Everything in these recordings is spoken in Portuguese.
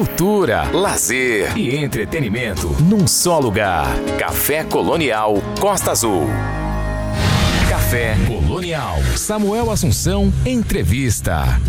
cultura, lazer e entretenimento num só lugar. Café Colonial Costa Azul. Café Colonial. Samuel Assunção, entrevista.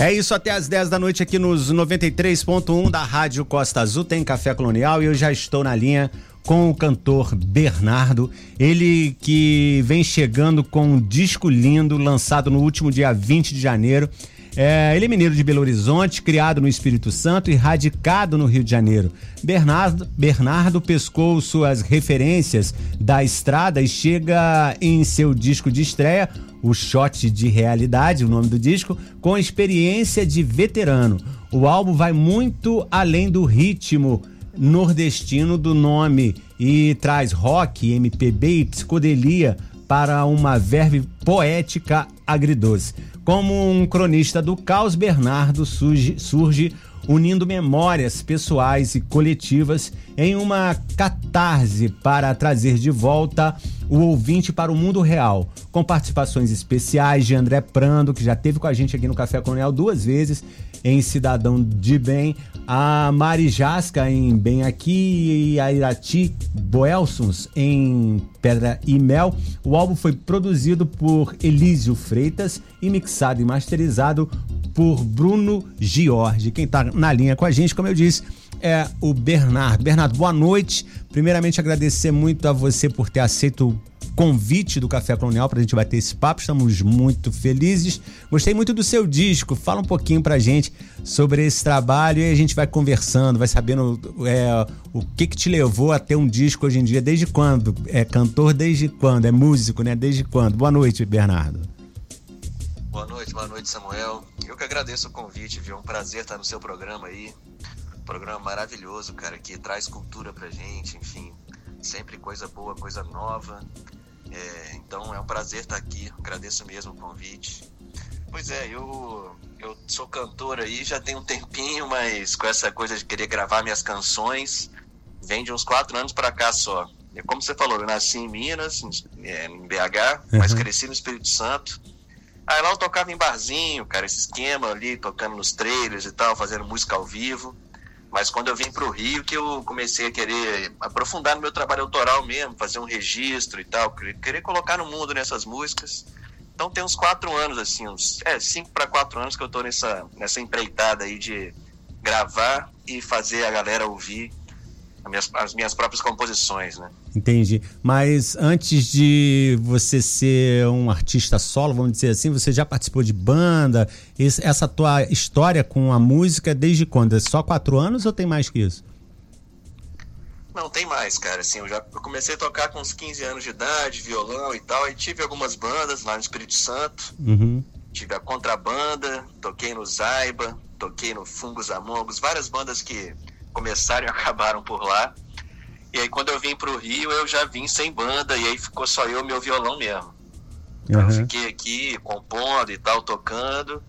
É isso até às 10 da noite aqui nos 93.1 da Rádio Costa Azul. Tem Café Colonial e eu já estou na linha com o cantor Bernardo. Ele que vem chegando com um disco lindo lançado no último dia 20 de janeiro. É, ele é mineiro de Belo Horizonte, criado no Espírito Santo e radicado no Rio de Janeiro. Bernardo, Bernardo pescou suas referências da estrada e chega em seu disco de estreia, o Shot de Realidade, o nome do disco, com experiência de veterano. O álbum vai muito além do ritmo nordestino do nome e traz rock, MPB e psicodelia para uma verve poética agridoce. Como um cronista do caos, Bernardo surge, surge unindo memórias pessoais e coletivas em uma catarse para trazer de volta o ouvinte para o mundo real, com participações especiais de André Prando, que já teve com a gente aqui no Café Coronel duas vezes, em Cidadão de Bem, a Mari Jasca em Bem Aqui e a Irati Boelsons em Pedra e Mel. O álbum foi produzido por Elísio Freitas e mixado e masterizado por Bruno Giorgi. Quem está na linha com a gente, como eu disse, é o Bernardo. Bernardo, boa noite. Primeiramente, agradecer muito a você por ter aceito convite do Café Colonial para a gente bater esse papo. Estamos muito felizes. Gostei muito do seu disco. Fala um pouquinho para a gente sobre esse trabalho e a gente vai conversando, vai sabendo é, o que, que te levou a ter um disco hoje em dia. Desde quando? É cantor desde quando? É músico, né? Desde quando? Boa noite, Bernardo. Boa noite, boa noite, Samuel. Eu que agradeço o convite, viu? É um prazer estar no seu programa aí. Programa maravilhoso, cara, que traz cultura pra gente, enfim. Sempre coisa boa, coisa nova. É, então é um prazer estar aqui, agradeço mesmo o convite. Pois é, eu, eu sou cantor aí já tem um tempinho, mas com essa coisa de querer gravar minhas canções, vem de uns quatro anos para cá só. E como você falou, eu nasci em Minas, em BH, uhum. mas cresci no Espírito Santo. Aí lá eu tocava em barzinho, cara, esse esquema ali, tocando nos trailers e tal, fazendo música ao vivo. Mas quando eu vim para o Rio, que eu comecei a querer aprofundar no meu trabalho autoral mesmo, fazer um registro e tal, querer colocar no mundo nessas músicas. Então tem uns quatro anos, assim, uns é, cinco para quatro anos que eu estou nessa, nessa empreitada aí de gravar e fazer a galera ouvir as minhas, as minhas próprias composições, né? Entendi. Mas antes de você ser um artista solo, vamos dizer assim, você já participou de banda? Essa tua história com a música, desde quando? É só quatro anos ou tem mais que isso? Não, tem mais, cara. Assim, eu já eu comecei a tocar com uns 15 anos de idade, violão e tal. Aí tive algumas bandas lá no Espírito Santo. Uhum. Tive a Contrabanda, toquei no Zaiba, toquei no Fungos Amongos, várias bandas que começaram e acabaram por lá. E aí quando eu vim pro Rio, eu já vim sem banda, e aí ficou só eu e meu violão mesmo. Então uhum. eu fiquei aqui compondo e tal, tocando.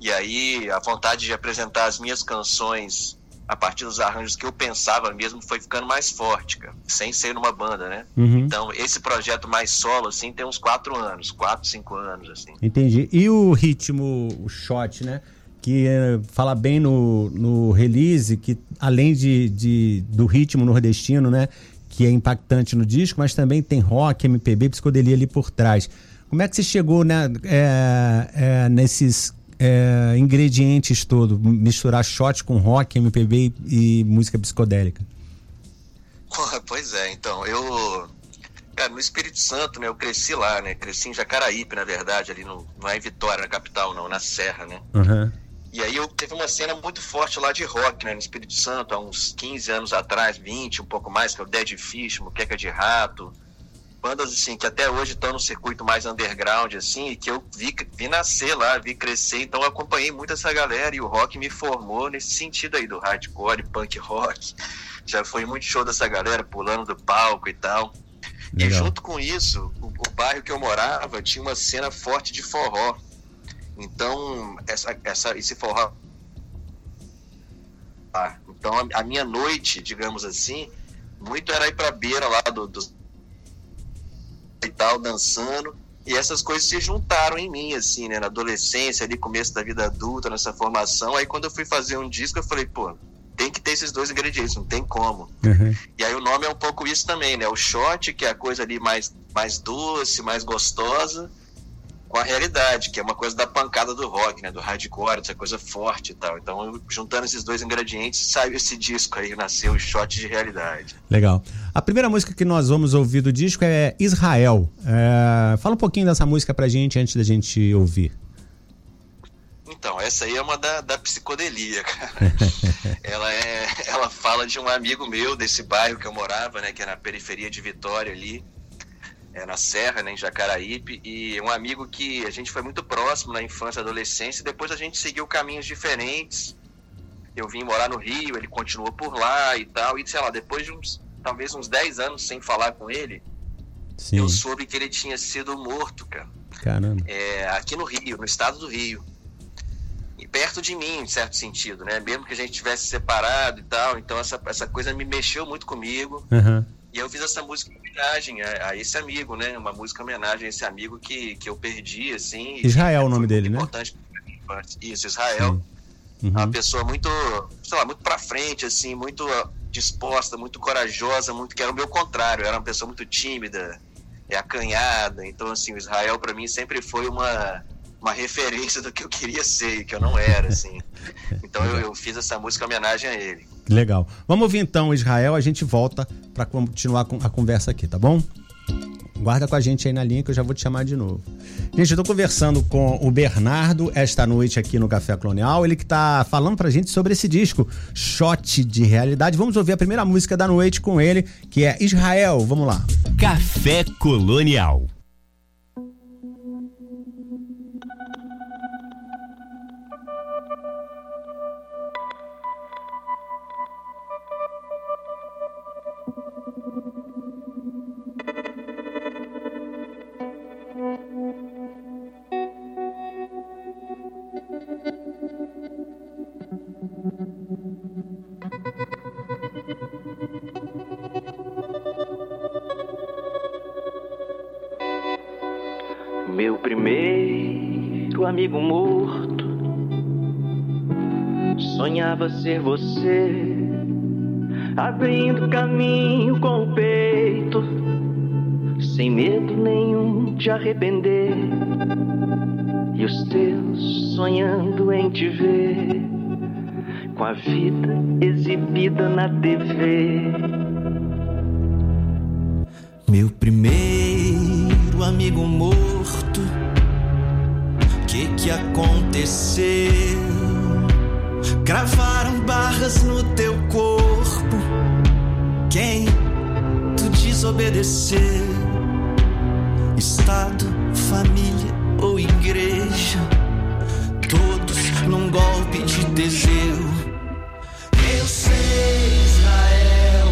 E aí a vontade de apresentar as minhas canções a partir dos arranjos que eu pensava mesmo foi ficando mais forte, cara, sem ser numa banda, né? Uhum. Então, esse projeto mais solo, assim, tem uns quatro anos, quatro, cinco anos, assim. Entendi. E o ritmo, o shot, né? Que é, fala bem no, no release, que além de, de, do ritmo nordestino, né, que é impactante no disco, mas também tem rock, MPB, psicodelia ali por trás. Como é que você chegou né, é, é, nesses é, ingredientes todos, misturar shot com rock, MPB e, e música psicodélica? Pois é, então, eu Cara, no Espírito Santo, né? Eu cresci lá, né? Cresci em Jacaraípe, na verdade, ali no, não é em Vitória, na capital, não, na Serra, né? Uhum. E aí eu teve uma cena muito forte lá de rock, né, no Espírito Santo, há uns 15 anos atrás, 20, um pouco mais, que é o Dead Fish, Moqueca de Rato. Bandas assim que até hoje estão no circuito mais underground assim, e que eu vi, vi nascer lá, vi crescer, então eu acompanhei muito essa galera e o rock me formou nesse sentido aí do hardcore, punk rock. Já foi muito show dessa galera pulando do palco e tal. Legal. E junto com isso, o, o bairro que eu morava tinha uma cena forte de forró. Então, essa, essa, esse forró. Ah, então, a, a, minha noite, digamos assim, muito era ir pra beira lá do, do e tal, dançando. E essas coisas se juntaram em mim, assim, né? Na adolescência, ali, começo da vida adulta, nessa formação. Aí, quando eu fui fazer um disco, eu falei, pô, tem que ter esses dois ingredientes, não tem como. Uhum. E aí o nome é um pouco isso também, né? O shot, que é a coisa ali mais, mais doce, mais gostosa, com a realidade, que é uma coisa da pancada do rock, né? Do hardcore, essa coisa forte e tal. Então, juntando esses dois ingredientes, saiu esse disco aí, nasceu o shot de realidade. Legal. A primeira música que nós vamos ouvir do disco é Israel. É... Fala um pouquinho dessa música pra gente antes da gente ouvir. Então, essa aí é uma da, da psicodelia, cara. ela, é, ela fala de um amigo meu desse bairro que eu morava, né? Que é na periferia de Vitória ali é, na Serra, né, em Jacaraípe, e um amigo que a gente foi muito próximo na infância e adolescência, e depois a gente seguiu caminhos diferentes. Eu vim morar no Rio, ele continuou por lá e tal, e sei lá, depois de uns, talvez uns 10 anos sem falar com ele, Sim. eu soube que ele tinha sido morto, cara. Caramba. É, aqui no Rio, no estado do Rio. E perto de mim, em certo sentido, né? Mesmo que a gente tivesse separado e tal, então essa, essa coisa me mexeu muito comigo. Uhum. E eu fiz essa música em homenagem a, a, esse amigo, né? Uma música em homenagem a esse amigo que, que eu perdi, assim. Israel é o nome dele, né? Importante. Isso, Israel. Uhum. Uma pessoa muito, sei lá, muito pra frente, assim, muito disposta, muito corajosa, muito que era o meu contrário. Era uma pessoa muito tímida, é acanhada. Então, assim, o Israel para mim sempre foi uma uma referência do que eu queria ser, que eu não era, assim. Então eu, eu, fiz essa música em homenagem a ele. Legal. Vamos ouvir então Israel, a gente volta para continuar a conversa aqui, tá bom? Guarda com a gente aí na linha que eu já vou te chamar de novo. Gente, eu tô conversando com o Bernardo esta noite aqui no Café Colonial. Ele que tá falando pra gente sobre esse disco, Shot de Realidade. Vamos ouvir a primeira música da noite com ele, que é Israel. Vamos lá. Café Colonial. Meu primeiro amigo morto. Sonhava ser você, abrindo caminho com o peito, sem medo nenhum de arrepender, e os teus sonhando em te ver, com a vida exibida na TV. Meu primeiro amigo morto, que aconteceu? Gravaram barras no teu corpo. Quem tu desobedeceu? Estado, família ou igreja? Todos num golpe de Teseu. Eu sei, Israel.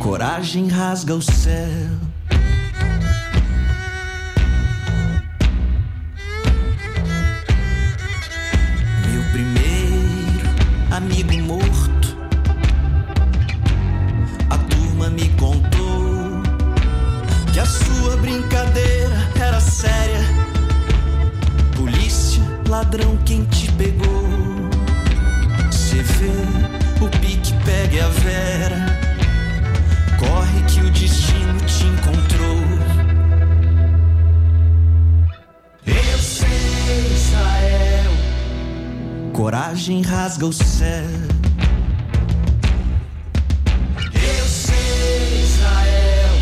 Coragem rasga o céu. Quem te pegou? Cê vê, o pique pega a vera. Corre que o destino te encontrou. Eu sei, Israel. Coragem rasga o céu. Eu sei, Israel.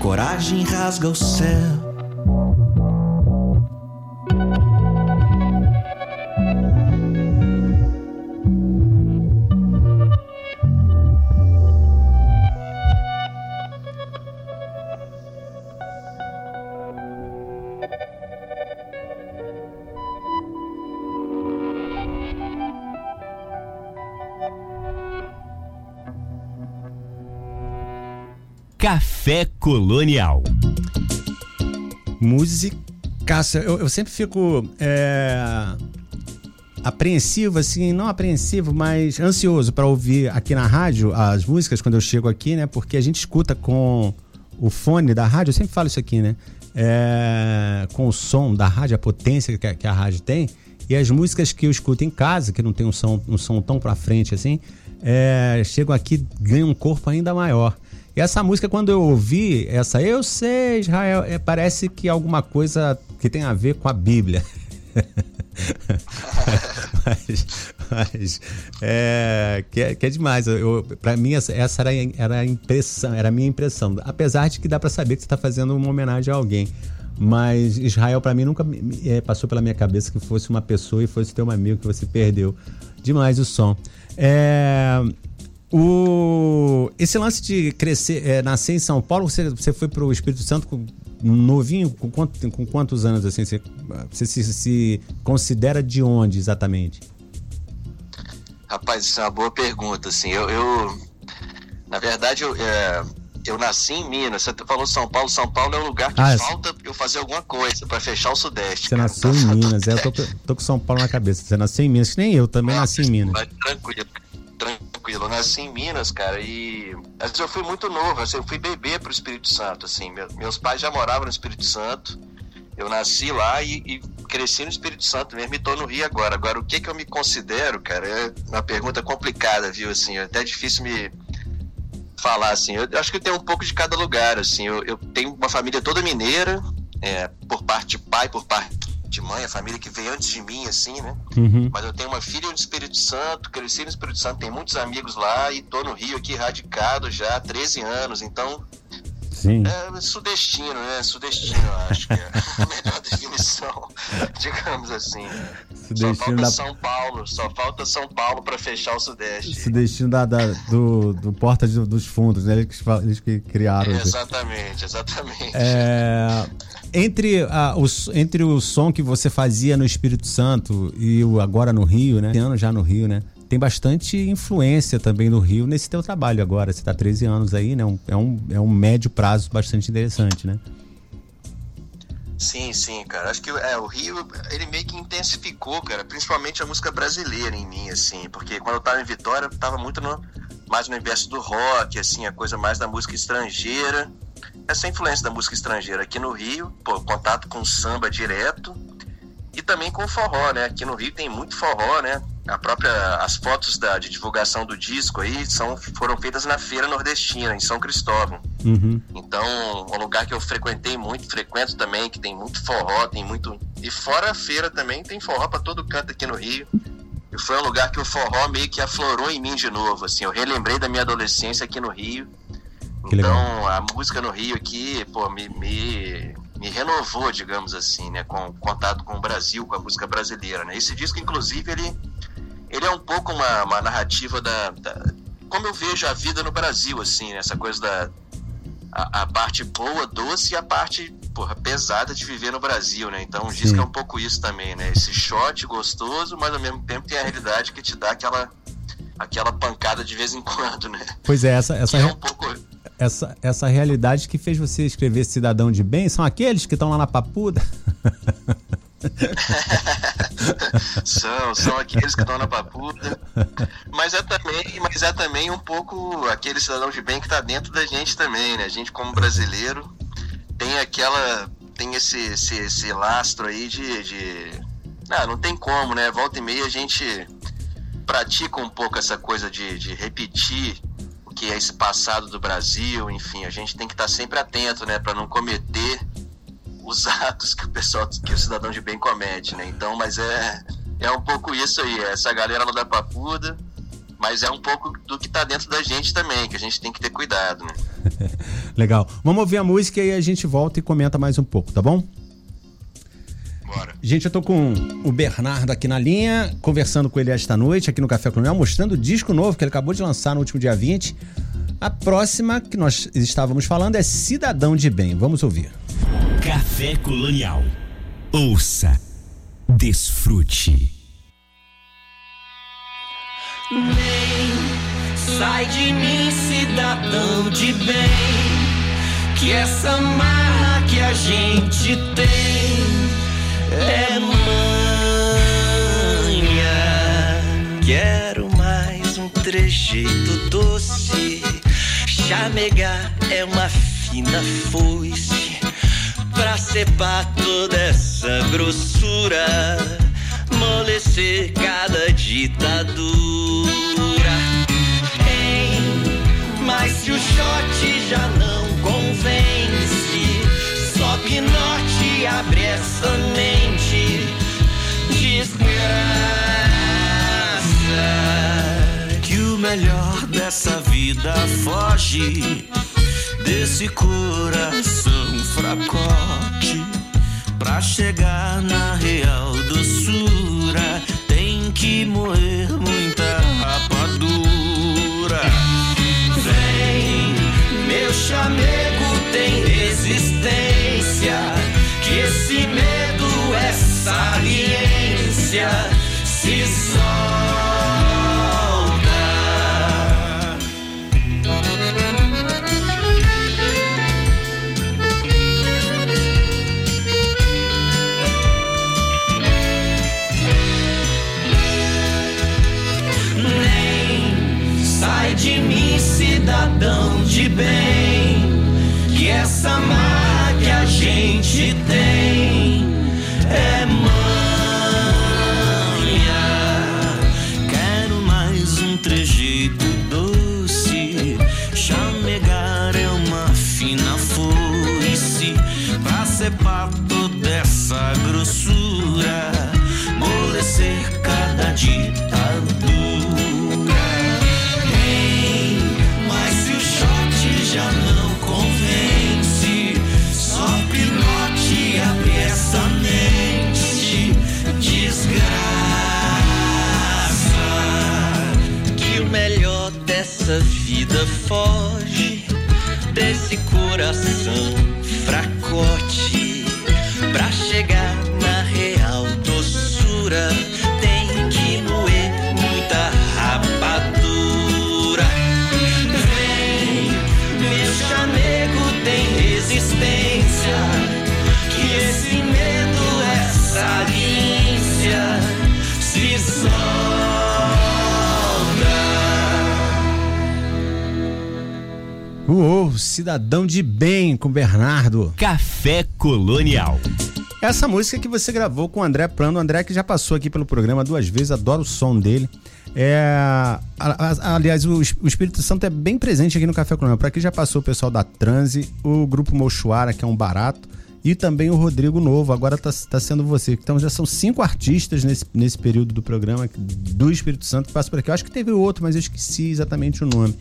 Coragem rasga o céu. Café Colonial. Música. Eu, eu sempre fico é, apreensivo, assim, não apreensivo, mas ansioso para ouvir aqui na rádio as músicas quando eu chego aqui, né? Porque a gente escuta com o fone da rádio, eu sempre falo isso aqui, né? É, com o som da rádio, a potência que a, que a rádio tem. E as músicas que eu escuto em casa, que não tem um som, um som tão pra frente assim, é, chegam aqui ganham um corpo ainda maior. E essa música, quando eu ouvi, essa Eu sei, Israel, é, parece que alguma coisa que tem a ver com a Bíblia. mas, mas é, que, é, que é demais. Pra mim, essa, essa era, era a impressão, era a minha impressão. Apesar de que dá para saber que você tá fazendo uma homenagem a alguém. Mas Israel, para mim, nunca é, passou pela minha cabeça que fosse uma pessoa e fosse teu amigo que você perdeu. Demais o som. É, o, esse lance de crescer, é, nascer em São Paulo, você, você foi para o Espírito Santo com, novinho? Com, quanto, com quantos anos assim? Você, você se, se, considera de onde exatamente? Rapaz, isso é uma boa pergunta. Assim, eu, eu na verdade, eu, é, eu nasci em Minas. Você falou São Paulo. São Paulo é um lugar que ah, falta eu fazer alguma coisa para fechar o Sudeste. Você cara. nasceu em Minas. É, eu tô, tô, com São Paulo na cabeça. Você nasceu em Minas, que nem eu também nasci em Minas. Tranquilo, tranquilo. Eu nasci em Minas, cara, e eu fui muito novo. Assim, eu fui bebê pro Espírito Santo. Assim, meus pais já moravam no Espírito Santo. Eu nasci lá e, e cresci no Espírito Santo mesmo e tô no Rio agora. Agora, o que que eu me considero, cara, é uma pergunta complicada, viu? Assim, é até difícil me falar, assim. Eu, acho que tenho um pouco de cada lugar, assim. Eu, eu tenho uma família toda mineira, é, por parte de pai, por parte de mãe, a família que veio antes de mim, assim, né? Uhum. Mas eu tenho uma filha no Espírito Santo, cresci no Espírito Santo, tenho muitos amigos lá e tô no Rio aqui radicado já há 13 anos, então Sim. É sudestino, né? Sudestino, acho que é a melhor definição, digamos assim. Sudestino só falta da... São Paulo, só falta São Paulo para fechar o Sudeste. Sudestino da, da do, do Porta de, dos Fundos, né? Eles que, eles que criaram. exatamente, exatamente. É, entre, a, o, entre o som que você fazia no Espírito Santo e o agora no Rio, né? ano já no Rio, né? tem bastante influência também no Rio nesse teu trabalho agora. Você está 13 anos aí, né? É um, é um médio prazo bastante interessante, né? Sim, sim, cara. Acho que é, o Rio, ele meio que intensificou, cara, principalmente a música brasileira em mim, assim, porque quando eu tava em Vitória, eu tava muito no, mais no universo do rock, assim, a coisa mais da música estrangeira. Essa influência da música estrangeira aqui no Rio, pô, contato com samba direto e também com forró, né? Aqui no Rio tem muito forró, né? a própria as fotos da, de divulgação do disco aí são foram feitas na feira nordestina em São Cristóvão uhum. então um lugar que eu frequentei muito frequento também que tem muito forró tem muito e fora a feira também tem forró para todo canto aqui no Rio e foi um lugar que o forró meio que aflorou em mim de novo assim eu relembrei da minha adolescência aqui no Rio que então legal. a música no Rio aqui pô me, me me renovou digamos assim né com contato com o Brasil com a música brasileira né esse disco inclusive ele ele é um pouco uma, uma narrativa da, da, como eu vejo a vida no Brasil, assim, né? essa coisa da a, a, parte boa, doce e a parte porra, pesada de viver no Brasil, né? Então o disco é um pouco isso também, né? Esse shot gostoso, mas ao mesmo tempo tem a realidade que te dá aquela aquela pancada de vez em quando, né? Pois é, essa essa é um pouco essa, essa realidade que fez você escrever Cidadão de Bem são aqueles que estão lá na papuda. são, são aqueles que estão na papuda. Mas é também, mas é também um pouco aquele cidadão de bem que está dentro da gente também, né? A gente como brasileiro tem aquela tem esse, esse, esse lastro aí de, de ah, não tem como, né? Volta e meia a gente pratica um pouco essa coisa de, de repetir que é esse passado do Brasil, enfim, a gente tem que estar tá sempre atento, né, para não cometer os atos que o pessoal, que o cidadão de bem comete, né? Então, mas é, é um pouco isso aí, é essa galera lá da papuda, mas é um pouco do que tá dentro da gente também, que a gente tem que ter cuidado, né? Legal. Vamos ouvir a música e a gente volta e comenta mais um pouco, tá bom? Bora. Gente, eu tô com o Bernardo aqui na linha, conversando com ele esta noite aqui no Café Colonial, mostrando o disco novo que ele acabou de lançar no último dia 20. A próxima que nós estávamos falando é Cidadão de Bem. Vamos ouvir. Café Colonial. Ouça, desfrute. Vem, sai de mim, cidadão de bem. Que essa marra que a gente tem é manha. Quero mais um trejeito doce. Chamegar é uma fina foice pra separar toda essa grossura. amolecer cada ditadura. Ei, mas se o shot já não convence, só pinote abre essa mente. Desgraça que o melhor dessa vida foge desse coração fracote. Pra chegar na real doçura tem que morrer muita rapadura. Vem meu chamego tem resistência saliência pra separar toda essa grossura. Molecer cada ditadura. Ei, mas se o shot já não convence, só pinote abre essa. Desgraça que o melhor dessa vida foge Uou, cidadão de bem com Bernardo. Café Colonial. Essa música que você gravou com o André Prando, o André que já passou aqui pelo programa duas vezes, adoro o som dele. É, aliás, o, es- o Espírito Santo é bem presente aqui no Café Colonial. Para aqui já passou o pessoal da Transe, o grupo Mochuara, que é um barato, e também o Rodrigo Novo. Agora tá, tá sendo você. Então já são cinco artistas nesse, nesse período do programa do Espírito Santo que passam por aqui. Eu acho que teve outro, mas eu esqueci exatamente o nome.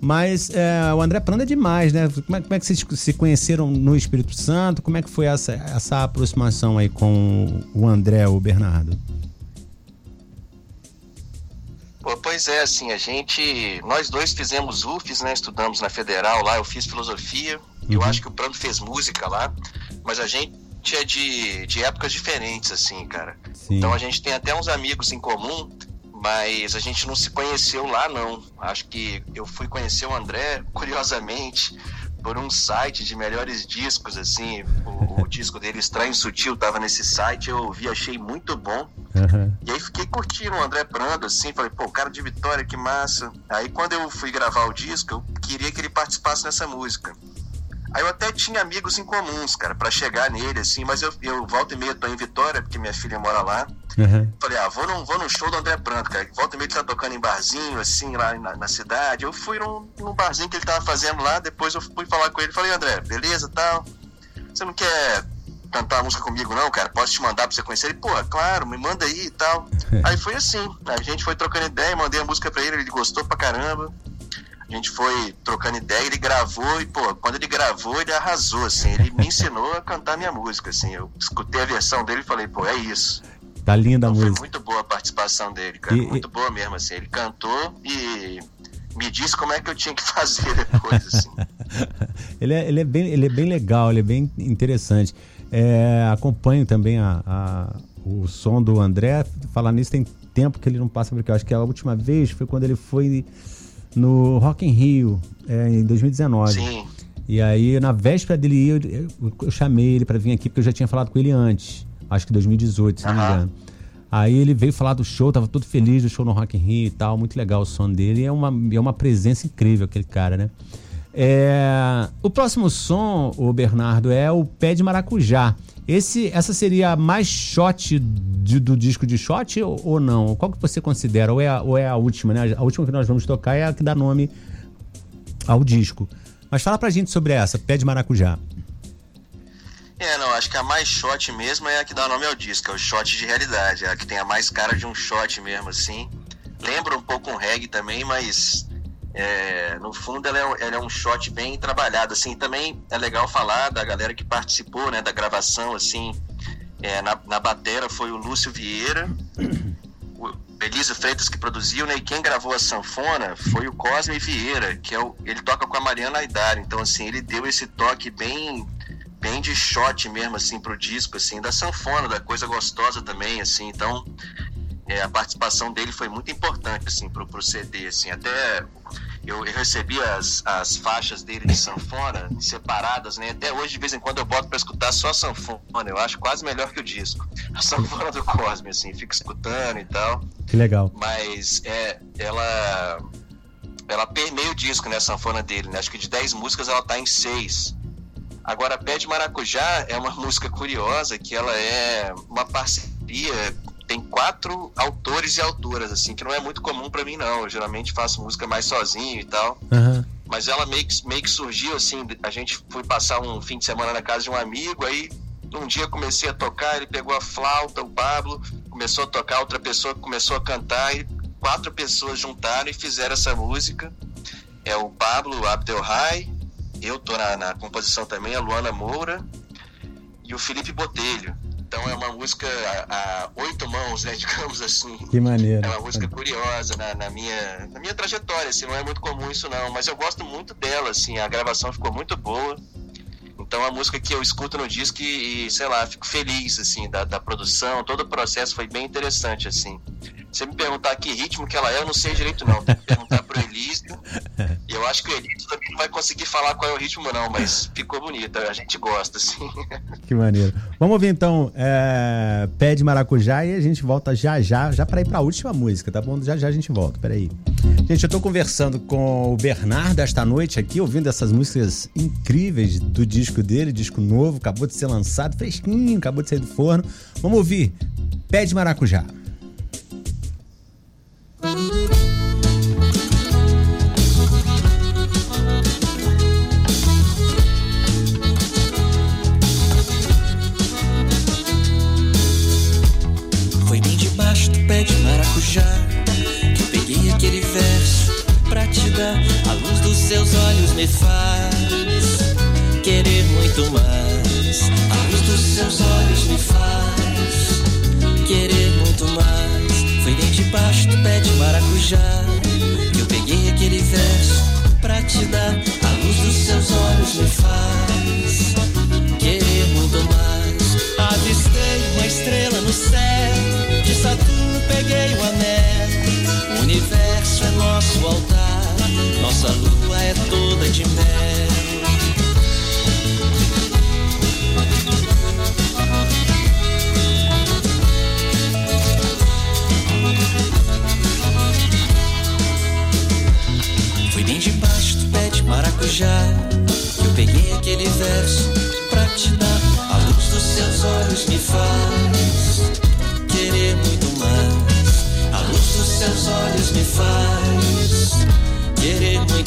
Mas é, o André Prando é demais, né? Como é, como é que vocês se conheceram no Espírito Santo? Como é que foi essa, essa aproximação aí com o André, o Bernardo? Pô, pois é, assim, a gente. Nós dois fizemos UFES, né? Estudamos na Federal lá, eu fiz filosofia. Eu acho que o Prando fez música lá, mas a gente é de, de épocas diferentes, assim, cara. Sim. Então a gente tem até uns amigos em comum, mas a gente não se conheceu lá, não. Acho que eu fui conhecer o André, curiosamente, por um site de melhores discos, assim. O, o disco dele, Estranho e Sutil, tava nesse site, eu ouvi, achei muito bom. Aham. E aí fiquei curtindo o André Prando, assim, falei, pô, cara de Vitória, que massa. Aí quando eu fui gravar o disco, eu queria que ele participasse nessa música. Aí eu até tinha amigos em comuns, cara, pra chegar nele, assim, mas eu, eu volta e meia tô em Vitória, porque minha filha mora lá. Aham. Falei, ah, vou num, vou num show do André Branco, cara. Volta e meia ele tá tocando em barzinho, assim, lá na, na cidade. Eu fui num, num barzinho que ele tava fazendo lá, depois eu fui falar com ele. Falei, André, beleza tal? Você não quer cantar a música comigo, não, cara? Posso te mandar pra você conhecer? Ele, pô, claro, me manda aí e tal. aí foi assim, a gente foi trocando ideia, mandei a música pra ele, ele gostou pra caramba. A gente foi trocando ideia, ele gravou e, pô, quando ele gravou, ele arrasou, assim. Ele me ensinou a cantar minha música, assim. Eu escutei a versão dele e falei, pô, é isso. Tá linda a Então foi música. muito boa a participação dele, cara. E- muito boa mesmo, assim. Ele cantou e me disse como é que eu tinha que fazer depois, assim. ele, é, ele, é bem, ele é bem legal, ele é bem interessante. É, acompanho também a, a- o som do André. Falar nisso, tem tempo que ele não passa por aqui. Eu acho que a última vez foi quando ele foi no Rock in Rio, é, em 2019. Sim. E aí, na véspera dele ir, eu, eu- eu chamei ele pra vir aqui, porque eu já tinha falado com ele antes. Acho que 2018, se não me engano. Aí ele veio falar do show, tava todo feliz do show no Rock in Rio e tal, muito legal o som dele. E é uma, é uma presença incrível aquele cara, né? É, o próximo som, o Bernardo, é o Pé de Maracujá. Esse, essa seria a mais shot de, do disco de shot ou, ou, não? Qual que você considera? Ou é, a, ou é a última, né? A última que nós vamos tocar é a que dá nome ao disco. Mas fala pra gente sobre essa, Pé de Maracujá. É, não, acho que a mais shot mesmo é a que dá nome ao disco, é o shot de realidade, é a que tem a mais cara de um shot mesmo, assim. Lembra um pouco um reggae também, mas é, no fundo ela é, ela é, um shot bem trabalhado, assim. Também é legal falar da galera que participou, né, da gravação, assim. É, na, na batera foi o Lúcio Vieira, o Elisa Freitas que produziu, né? E quem gravou a sanfona foi o Cosme Vieira, que é o, ele toca com a Mariana Aidar. Então, assim, ele deu esse toque bem bem de shot mesmo, assim, pro disco, assim, da sanfona, da coisa gostosa também, assim, então é, a participação dele foi muito importante, assim, pro, pro CD, assim, até eu, eu recebi as, as faixas dele de sanfona separadas, né, até hoje de vez em quando eu boto para escutar só sanfona, eu acho quase melhor que o disco, a sanfona do Cosme, assim, fico escutando e tal. Que legal. Mas, é, ela ela permeia o disco, né, a sanfona dele, né? Acho que de 10 músicas ela tá em 6. Agora, Pé de Maracujá é uma música curiosa que ela é uma parceria tem quatro autores e autoras, assim, que não é muito comum para mim, não. Eu geralmente faço música mais sozinho e tal. Uhum. Mas ela meio que, meio que surgiu, assim, a gente foi passar um fim de semana na casa de um amigo, aí um dia comecei a tocar, ele pegou a flauta, o Pablo, começou a tocar, outra pessoa começou a cantar, e quatro pessoas juntaram e fizeram essa música. É o Pablo Abdelhai, eu tô na, na, composição também, a Luana Moura e o Felipe Botelho. Então é uma música a, a oito mãos, né, digamos assim. Que maneiro. É uma música curiosa na, na, minha, na minha trajetória, assim, não é muito comum isso não, mas eu gosto muito dela, assim, a gravação ficou muito boa. Então a música que eu escuto no disco e, sei lá, fico feliz, assim, da, da produção, todo o processo foi bem interessante, assim. Se me perguntar que ritmo que ela é, eu não sei direito não. Tem que perguntar pro Elísio. E eu acho que o Elísio também não vai conseguir falar qual é o ritmo não, mas ficou bonita, a gente gosta, assim. Que maneiro. Vamos ouvir então é, Pé de Maracujá e a gente volta já já, já para ir para a última música, tá bom? Já já a gente volta, peraí. Gente, eu tô conversando com o Bernardo esta noite aqui, ouvindo essas músicas incríveis do disco dele, disco novo, acabou de ser lançado, fresquinho, acabou de sair do forno. Vamos ouvir Pé de Maracujá.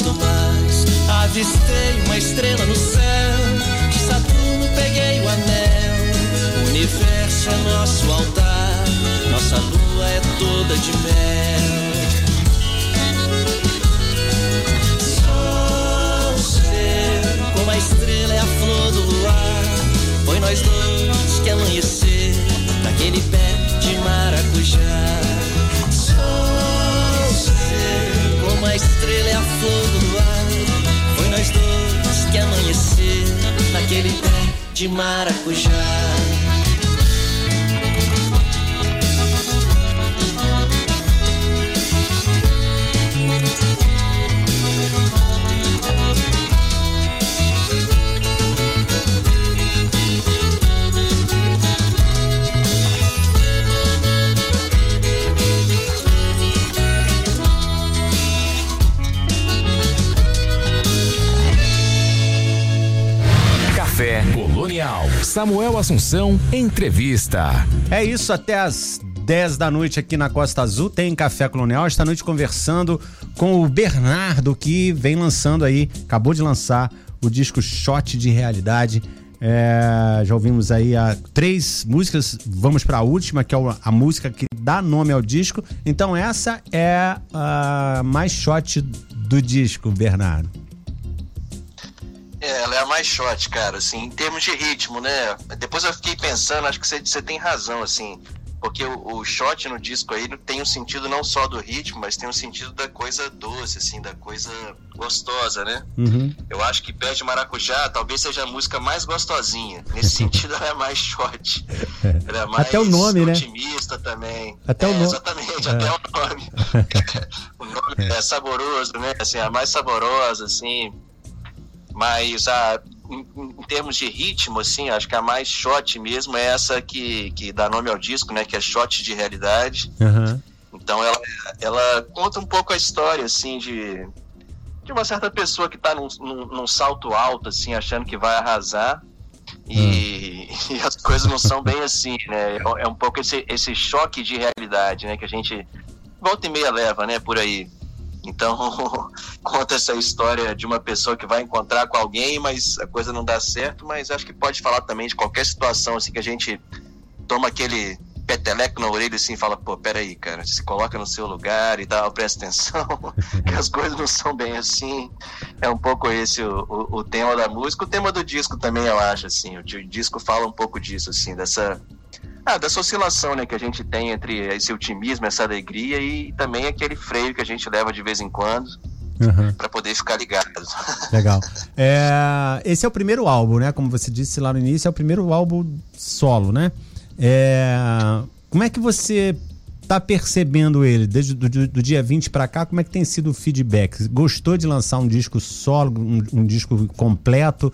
Muito mais. Avistei uma estrela no céu. De Saturno peguei o anel. O universo é nosso altar. Nossa lua é toda de mel. Sol seu, como a estrela é a flor do luar. Foi nós dois que amanhecer naquele pé de maracujá. Seu, como a estrela é a flor do luar. Foi nós dois que amanhecer naquele pé de maracujá. Samuel Assunção, entrevista. É isso, até as 10 da noite aqui na Costa Azul tem Café Colonial. Esta noite conversando com o Bernardo, que vem lançando aí, acabou de lançar o disco Shot de Realidade. É, já ouvimos aí a, três músicas, vamos para a última, que é a música que dá nome ao disco. Então, essa é a mais shot do disco, Bernardo. É, é mais shot, cara, assim, em termos de ritmo, né? Depois eu fiquei pensando, acho que você, você tem razão, assim, porque o, o shot no disco aí tem um sentido não só do ritmo, mas tem um sentido da coisa doce, assim, da coisa gostosa, né? Uhum. Eu acho que Pé de Maracujá talvez seja a música mais gostosinha. Nesse sentido, ela é mais shot. Ela é mais Até o nome, né? otimista também. Até é, o nome. Exatamente, até o nome. o nome é saboroso, né? Assim, a mais saborosa, assim. Mas a, em, em, termos de ritmo, assim, acho que a mais shot mesmo é essa que, que dá nome ao disco, né? Que é shot de realidade. Uhum. Então ela, ela conta um pouco a história, assim, de, de uma certa pessoa que está num, num, num, salto alto, assim, achando que vai arrasar. E, e, as coisas não são bem assim, né? É um pouco esse, esse choque de realidade, né? Que a gente volta e meia leva, né? Por aí. Então, conta essa história de uma pessoa que vai encontrar com alguém, mas a coisa não dá certo, mas acho que pode falar também de qualquer situação assim que a gente toma aquele peteleco na orelha assim e fala, pô, peraí, cara, se coloca no seu lugar e tal, presta atenção, que as coisas não são bem assim. É um pouco esse o, o, o, tema da música. O tema do disco também, eu acho, assim, o disco fala um pouco disso, assim, dessa ah, dessa oscilação né, que a gente tem entre esse otimismo, essa alegria e também aquele freio que a gente leva de vez em quando uhum. para poder ficar ligado. Legal. É, esse é o primeiro álbum, né? Como você disse lá no início, é o primeiro álbum solo, né? É, como é que você tá percebendo ele desde do, do dia 20 para cá? Como é que tem sido o feedback? Gostou de lançar um disco solo, um, um disco completo?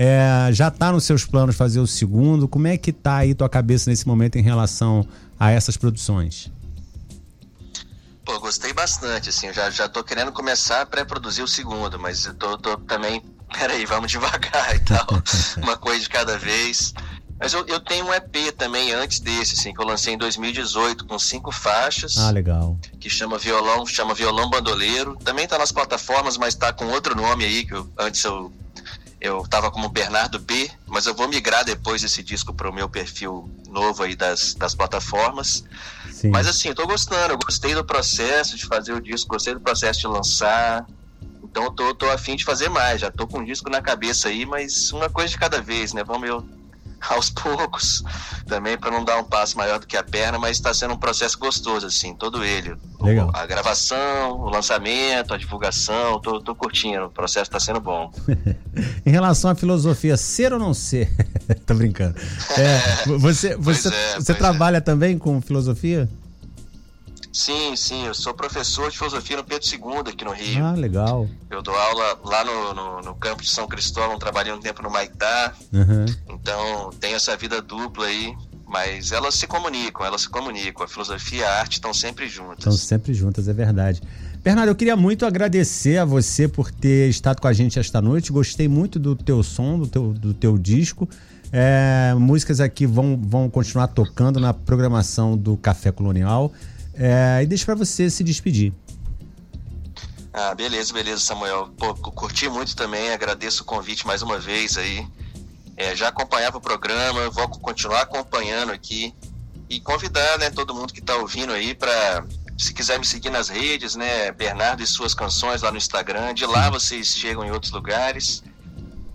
É, já está nos seus planos fazer o segundo? Como é que está aí tua cabeça nesse momento em relação a essas produções? Pô, gostei bastante, assim, eu já, já tô querendo começar a pré-produzir o segundo, mas eu tô, tô também, peraí, vamos devagar e tal, uma coisa de cada vez. Mas eu, eu tenho um EP também antes desse, assim, que eu lancei em 2018, com cinco faixas. Ah, legal. Que chama Violão, chama Violão Bandoleiro. Também tá nas plataformas, mas tá com outro nome aí, que eu, antes eu eu tava como Bernardo B, mas eu vou migrar depois esse disco para o meu perfil novo aí das, das plataformas. Sim. Mas assim, eu tô gostando, eu gostei do processo de fazer o disco, gostei do processo de lançar. Então eu tô, tô afim de fazer mais, já tô com o disco na cabeça aí, mas uma coisa de cada vez, né? Vamos eu aos poucos, também para não dar um passo maior do que a perna, mas está sendo um processo gostoso, assim, todo ele. Legal. A gravação, o lançamento, a divulgação, tô, tô curtindo, o processo está sendo bom. em relação à filosofia, ser ou não ser? tô brincando. É, você você, é, você trabalha é. também com filosofia? Sim, sim, eu sou professor de filosofia no Pedro II aqui no Rio. Ah, legal. Eu dou aula lá no, no, no campo de São Cristóvão, trabalhei um tempo no Maitá. Uhum. Então, tenho essa vida dupla aí, mas elas se comunicam, elas se comunicam. A filosofia e a arte estão sempre juntas. Estão sempre juntas, é verdade. Bernardo, eu queria muito agradecer a você por ter estado com a gente esta noite. Gostei muito do teu som, do teu, do teu disco. É, músicas aqui vão, vão continuar tocando na programação do Café Colonial. É, e deixo para você se despedir. Ah, beleza, beleza, Samuel. Pô, curti muito também, agradeço o convite mais uma vez aí. É, já acompanhava o programa, vou continuar acompanhando aqui e convidar, né, todo mundo que está ouvindo aí para se quiser me seguir nas redes, né, Bernardo e suas canções lá no Instagram, de lá vocês chegam em outros lugares.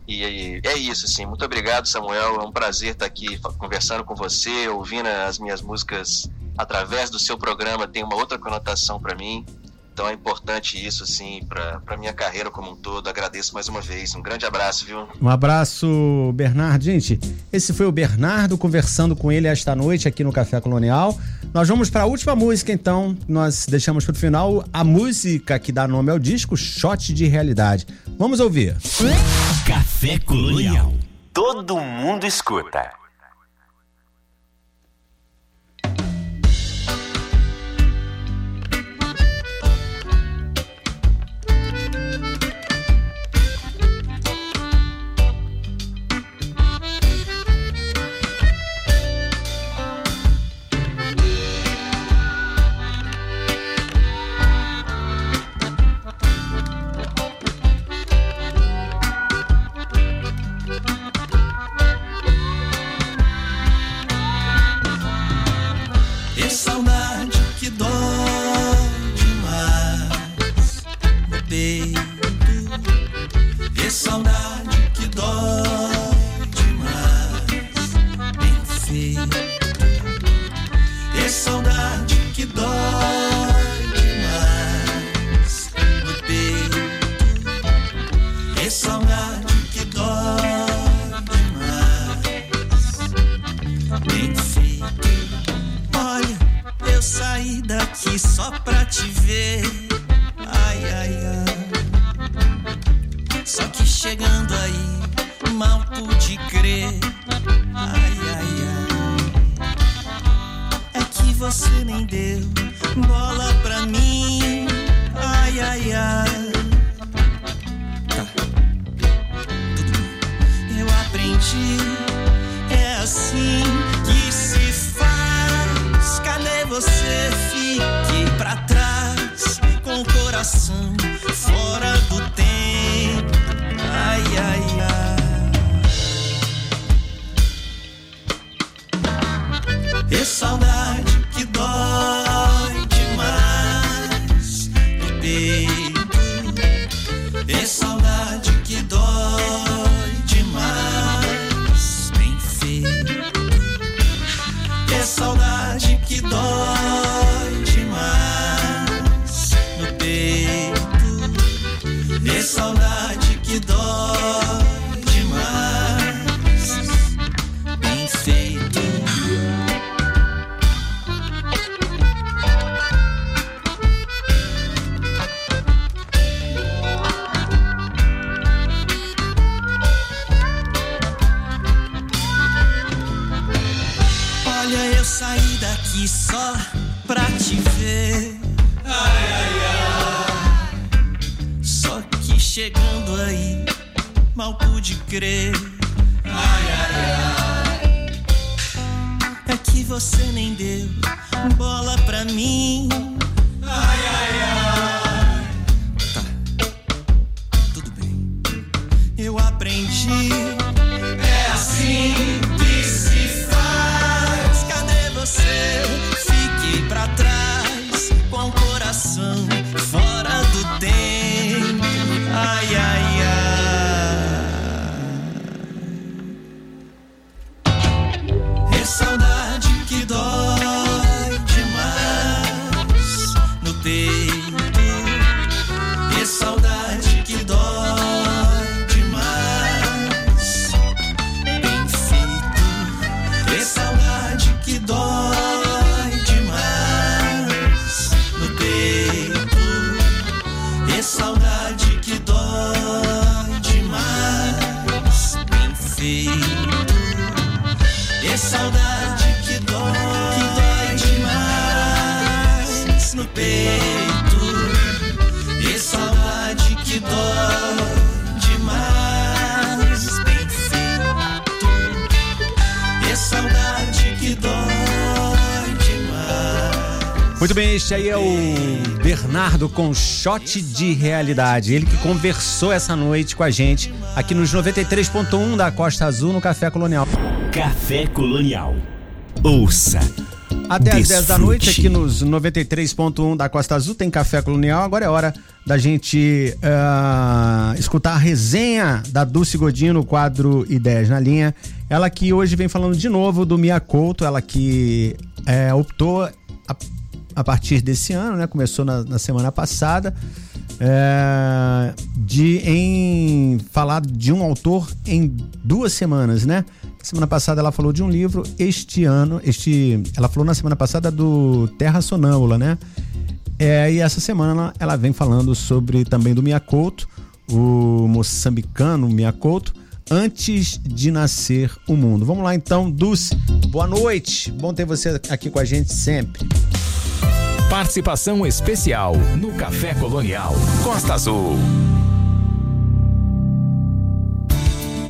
E, é isso, assim. Muito obrigado, Samuel. É um prazer estar aqui conversando com você, ouvindo as minhas músicas através do seu programa tem uma outra conotação para mim. Então é importante isso, assim, para minha carreira como um todo. Agradeço mais uma vez. Um grande abraço, viu? Um abraço, Bernardo. Gente, esse foi o Bernardo conversando com ele esta noite aqui no Café Colonial. Nós vamos para a última música, então. Nós deixamos para o final a música que dá nome ao disco, Shot de Realidade. Vamos ouvir. Café Colonial. Todo mundo escuta. Com shot de realidade. Ele que conversou essa noite com a gente aqui nos 93.1 da Costa Azul no Café Colonial. Café Colonial. Ouça. Até às 10 da noite aqui nos 93.1 da Costa Azul tem Café Colonial. Agora é hora da gente ah, escutar a resenha da Dulce Godinho no quadro Ideias na Linha. Ela que hoje vem falando de novo do Mia Couto, ela que eh, optou a, a partir desse ano, né? Começou na, na semana passada. eh, de em falar de um autor em duas semanas, né? Semana passada ela falou de um livro, este ano, este, ela falou na semana passada do Terra Sonâmbula, né? É, e essa semana ela vem falando sobre também do Miyakoto, o moçambicano Miyakoto, antes de nascer o mundo. Vamos lá então, Dulce, boa noite, bom ter você aqui com a gente sempre. Participação especial no Café Colonial Costa Azul.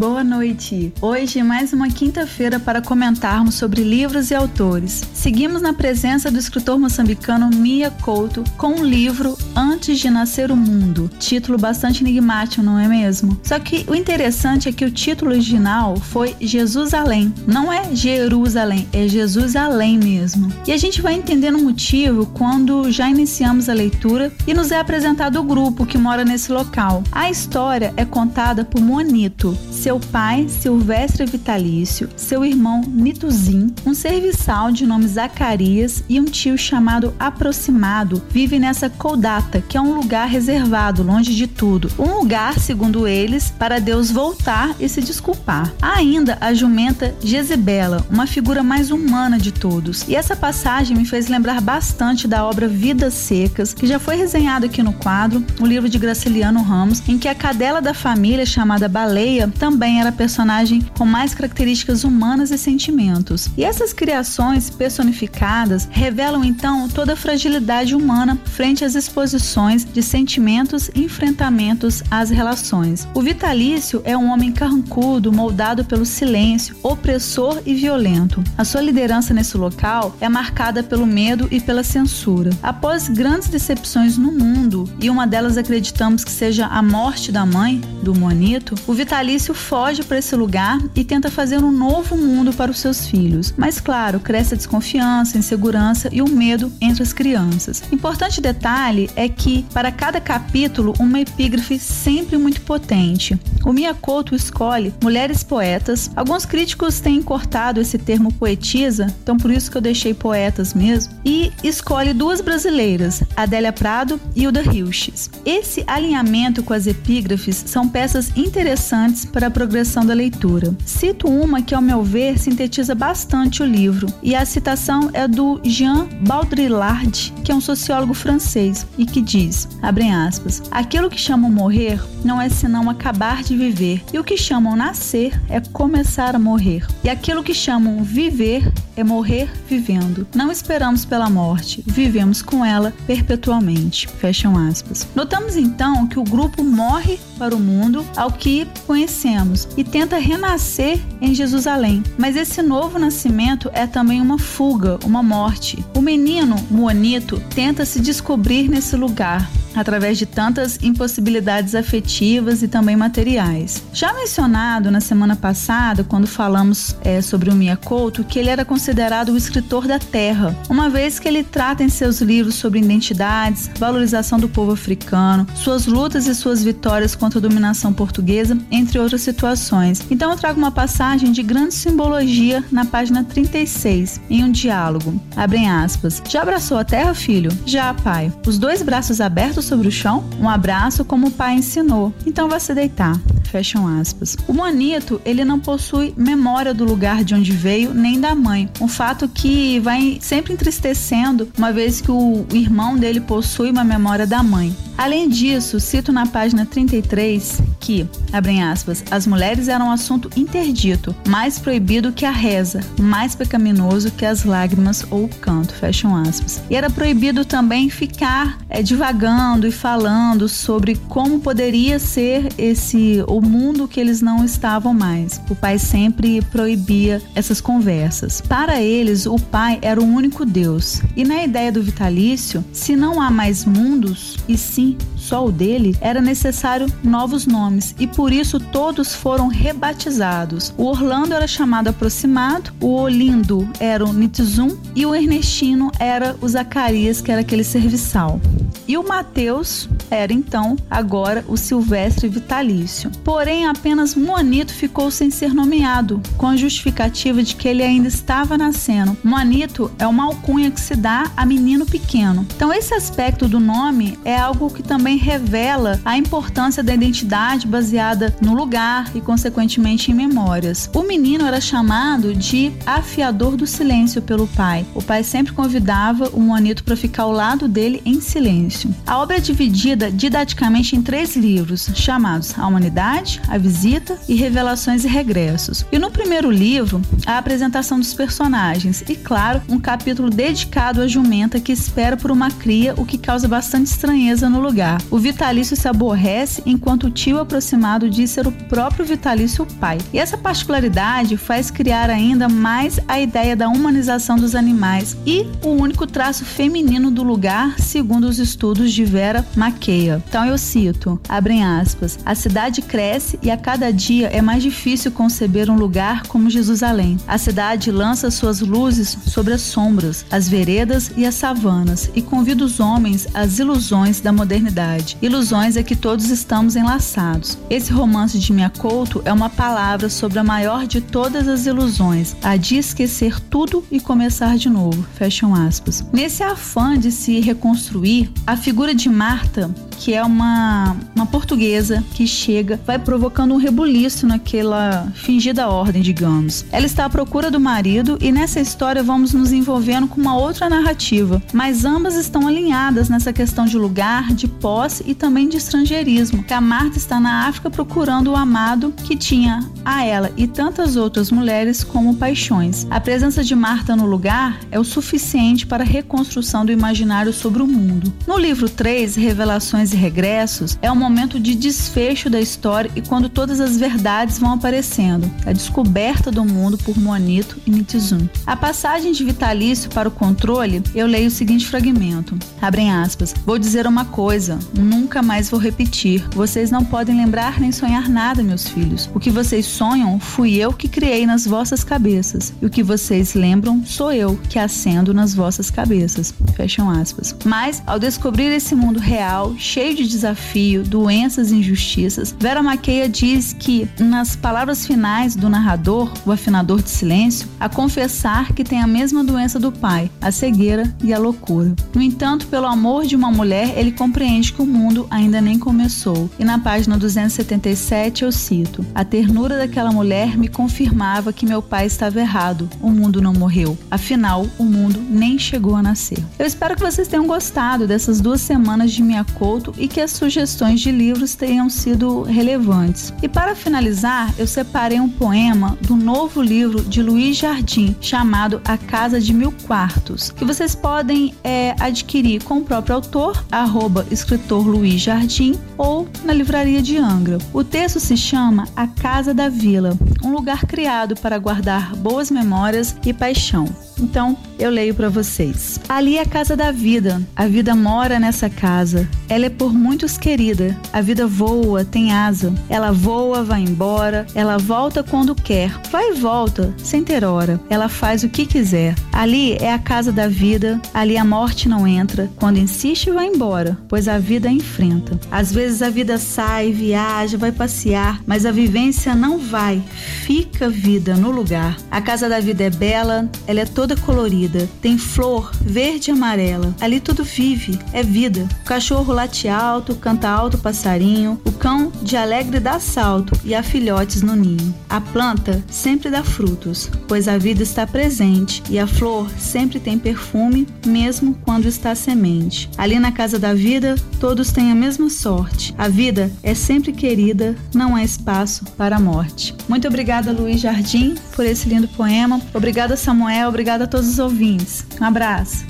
Boa noite. Hoje mais uma quinta-feira para comentarmos sobre livros e autores. Seguimos na presença do escritor moçambicano Mia Couto com o livro Antes de Nascer o Mundo. Título bastante enigmático, não é mesmo? Só que o interessante é que o título original foi Jesus Além. Não é Jerusalém, é Jesus Além mesmo. E a gente vai entendendo o motivo quando já iniciamos a leitura e nos é apresentado o grupo que mora nesse local. A história é contada por Monito, seu pai, Silvestre Vitalício, seu irmão Nituzim, um serviçal de nome Zacarias e um tio chamado Aproximado vivem nessa Coldata, que é um lugar reservado, longe de tudo. Um lugar, segundo eles, para Deus voltar e se desculpar. Há ainda a jumenta Jezebela, uma figura mais humana de todos. E essa passagem me fez lembrar bastante da obra Vidas Secas, que já foi resenhado aqui no quadro, o livro de Graciliano Ramos, em que a cadela da família chamada Baleia também era a personagem com mais características humanas e sentimentos. E essas criações personificadas revelam então toda a fragilidade humana frente às exposições de sentimentos e enfrentamentos às relações. O Vitalício é um homem carrancudo, moldado pelo silêncio, opressor e violento. A sua liderança nesse local é marcada pelo medo e pela censura. Após grandes decepções no mundo, e uma delas acreditamos que seja a morte da mãe, do Monito, o Vitalício foge para esse lugar e tenta fazer um novo mundo para os seus filhos. Mas, claro, cresce a desconfiança, a insegurança e o medo entre as crianças. Importante detalhe é que, para cada capítulo, uma epígrafe sempre muito potente. O Miyakoto escolhe mulheres poetas. Alguns críticos têm cortado esse termo poetisa, então por isso que eu deixei poetas mesmo. E escolhe duas brasileiras, Adélia Prado e Uda Hilches. Esse alinhamento com as epígrafes são peças interessantes para progressão da leitura. Cito uma que, ao meu ver, sintetiza bastante o livro, e a citação é do Jean Baudrillard, que é um sociólogo francês, e que diz, abrem aspas, aquilo que chamam morrer não é senão acabar de viver, e o que chamam nascer é começar a morrer, e aquilo que chamam viver é morrer vivendo. Não esperamos pela morte, vivemos com ela perpetualmente. Fecham aspas. Notamos então que o grupo morre para o mundo ao que conhecemos e tenta renascer em Jerusalém. Mas esse novo nascimento é também uma fuga, uma morte. O menino, Monito, tenta se descobrir nesse lugar, através de tantas impossibilidades afetivas e também materiais. Já mencionado na semana passada, quando falamos é, sobre o Mia Couto, que ele era considerado o escritor da terra, uma vez que ele trata em seus livros sobre identidades, valorização do povo africano, suas lutas e suas vitórias contra a dominação portuguesa, entre outras situações. Então eu trago uma passagem de grande simbologia na página 36, em um diálogo. Abrem aspas. Já abraçou a terra, filho? Já, pai. Os dois braços abertos sobre o chão, um abraço como o pai ensinou. Então vá se deitar. Fecham aspas. O monito, ele não possui memória do lugar de onde veio nem da mãe. Um fato que vai sempre entristecendo, uma vez que o irmão dele possui uma memória da mãe. Além disso, cito na página 33 que, abrem aspas, as mulheres eram um assunto interdito, mais proibido que a reza, mais pecaminoso que as lágrimas ou o canto, fecham aspas. E era proibido também ficar é, divagando e falando sobre como poderia ser esse o mundo que eles não estavam mais. O pai sempre proibia essas conversas. Para eles, o pai era o único Deus. E na ideia do vitalício, se não há mais mundos, e sim só o dele, era necessário novos nomes e por isso todos foram rebatizados. O Orlando era chamado Aproximado, o Olindo era o Nitzum e o Ernestino era o Zacarias, que era aquele serviçal. E o Mateus era então agora o Silvestre Vitalício. Porém, apenas Monito ficou sem ser nomeado, com a justificativa de que ele ainda estava nascendo. Monito é uma alcunha que se dá a menino pequeno. Então, esse aspecto do nome é algo que também revela a importância da identidade baseada no lugar e, consequentemente, em memórias. O menino era chamado de afiador do silêncio pelo pai. O pai sempre convidava o Monito para ficar ao lado dele em silêncio. A obra é dividida dividida didaticamente em três livros, chamados A Humanidade, A Visita e Revelações e Regressos. E no primeiro livro, a apresentação dos personagens e, claro, um capítulo dedicado à jumenta que espera por uma cria, o que causa bastante estranheza no lugar. O Vitalício se aborrece enquanto o tio aproximado diz ser o próprio Vitalício o pai. E essa particularidade faz criar ainda mais a ideia da humanização dos animais e o único traço feminino do lugar, segundo os estudos de Vera Maqueia. Então eu cito, abrem aspas, a cidade cresce e a cada dia é mais difícil conceber um lugar como Jerusalém. A cidade lança suas luzes sobre as sombras, as veredas e as savanas e convida os homens às ilusões da modernidade. Ilusões é que todos estamos enlaçados. Esse romance de Mia Couto é uma palavra sobre a maior de todas as ilusões, a de esquecer tudo e começar de novo. Fecham aspas. Nesse afã de se reconstruir, a figura de Marta que é uma, uma portuguesa que chega, vai provocando um rebuliço naquela fingida ordem, digamos. Ela está à procura do marido e nessa história vamos nos envolvendo com uma outra narrativa, mas ambas estão alinhadas nessa questão de lugar, de posse e também de estrangeirismo. Que a Marta está na África procurando o amado que tinha a ela e tantas outras mulheres como paixões. A presença de Marta no lugar é o suficiente para a reconstrução do imaginário sobre o mundo. No livro 3, Revelações e regressos é um momento de desfecho da história e quando todas as verdades vão aparecendo, a descoberta do mundo por Monito e Mitizum. A passagem de Vitalício para o controle, eu leio o seguinte fragmento, abrem aspas, vou dizer uma coisa, nunca mais vou repetir, vocês não podem lembrar nem sonhar nada, meus filhos. O que vocês sonham fui eu que criei nas vossas cabeças, e o que vocês lembram sou eu que acendo nas vossas cabeças. Fecham aspas. Mas, ao descobrir esse mundo real, cheio de desafio, doenças e injustiças, Vera Maqueia diz que, nas palavras finais do narrador, o afinador de silêncio, a confessar que tem a mesma doença do pai, a cegueira e a loucura. No entanto, pelo amor de uma mulher, ele compreende que o mundo ainda nem começou. E na página 277 eu cito: A ternura daquela mulher me confirmava que meu pai estava errado. O mundo não morreu. Afinal, o mundo nem chegou a nascer. Eu espero que vocês tenham gostado dessas duas semanas de minha couto e que as sugestões de livros tenham sido relevantes. E para finalizar, eu separei um poema do novo livro de Luiz Jardim, chamado A Casa de Mil Quartos, que vocês podem é, adquirir com o próprio autor, arroba escritor Luiz Jardim, ou na livraria de Angra. O texto se chama A Casa da Vila, um lugar criado para guardar boas memórias e paixão. Então, eu leio para vocês. Ali é a casa da vida. A vida mora nessa casa. Ela é por muitos querida. A vida voa, tem asa. Ela voa, vai embora. Ela volta quando quer. Vai e volta, sem ter hora. Ela faz o que quiser. Ali é a casa da vida. Ali a morte não entra. Quando insiste, vai embora, pois a vida enfrenta. Às vezes a vida sai, viaja, vai passear, mas a vivência não vai. Fica vida no lugar. A casa da vida é bela, ela é toda colorida. Tem flor verde e amarela. Ali tudo vive, é vida. O cachorro late alto, canta alto o passarinho. O cão de alegre dá salto e há filhotes no ninho. A planta sempre dá frutos, pois a vida está presente e a flor sempre tem perfume, mesmo quando está semente. Ali na casa da vida, todos têm a mesma sorte. A vida é sempre querida, não há espaço para a morte. Muito obrigada, Luiz Jardim, por esse lindo poema. Obrigada, Samuel. Obrigada a todos os ouvintes. Um abraço.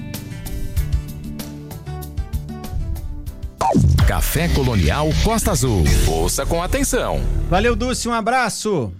Café Colonial Costa Azul. Ouça com atenção. Valeu, Dulce, um abraço.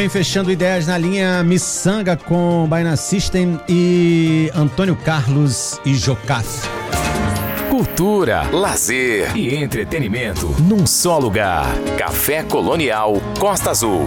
Bem, fechando ideias na linha Missanga com Baina System e Antônio Carlos e Jocaf. Cultura, lazer e entretenimento num só lugar. Café Colonial Costa Azul.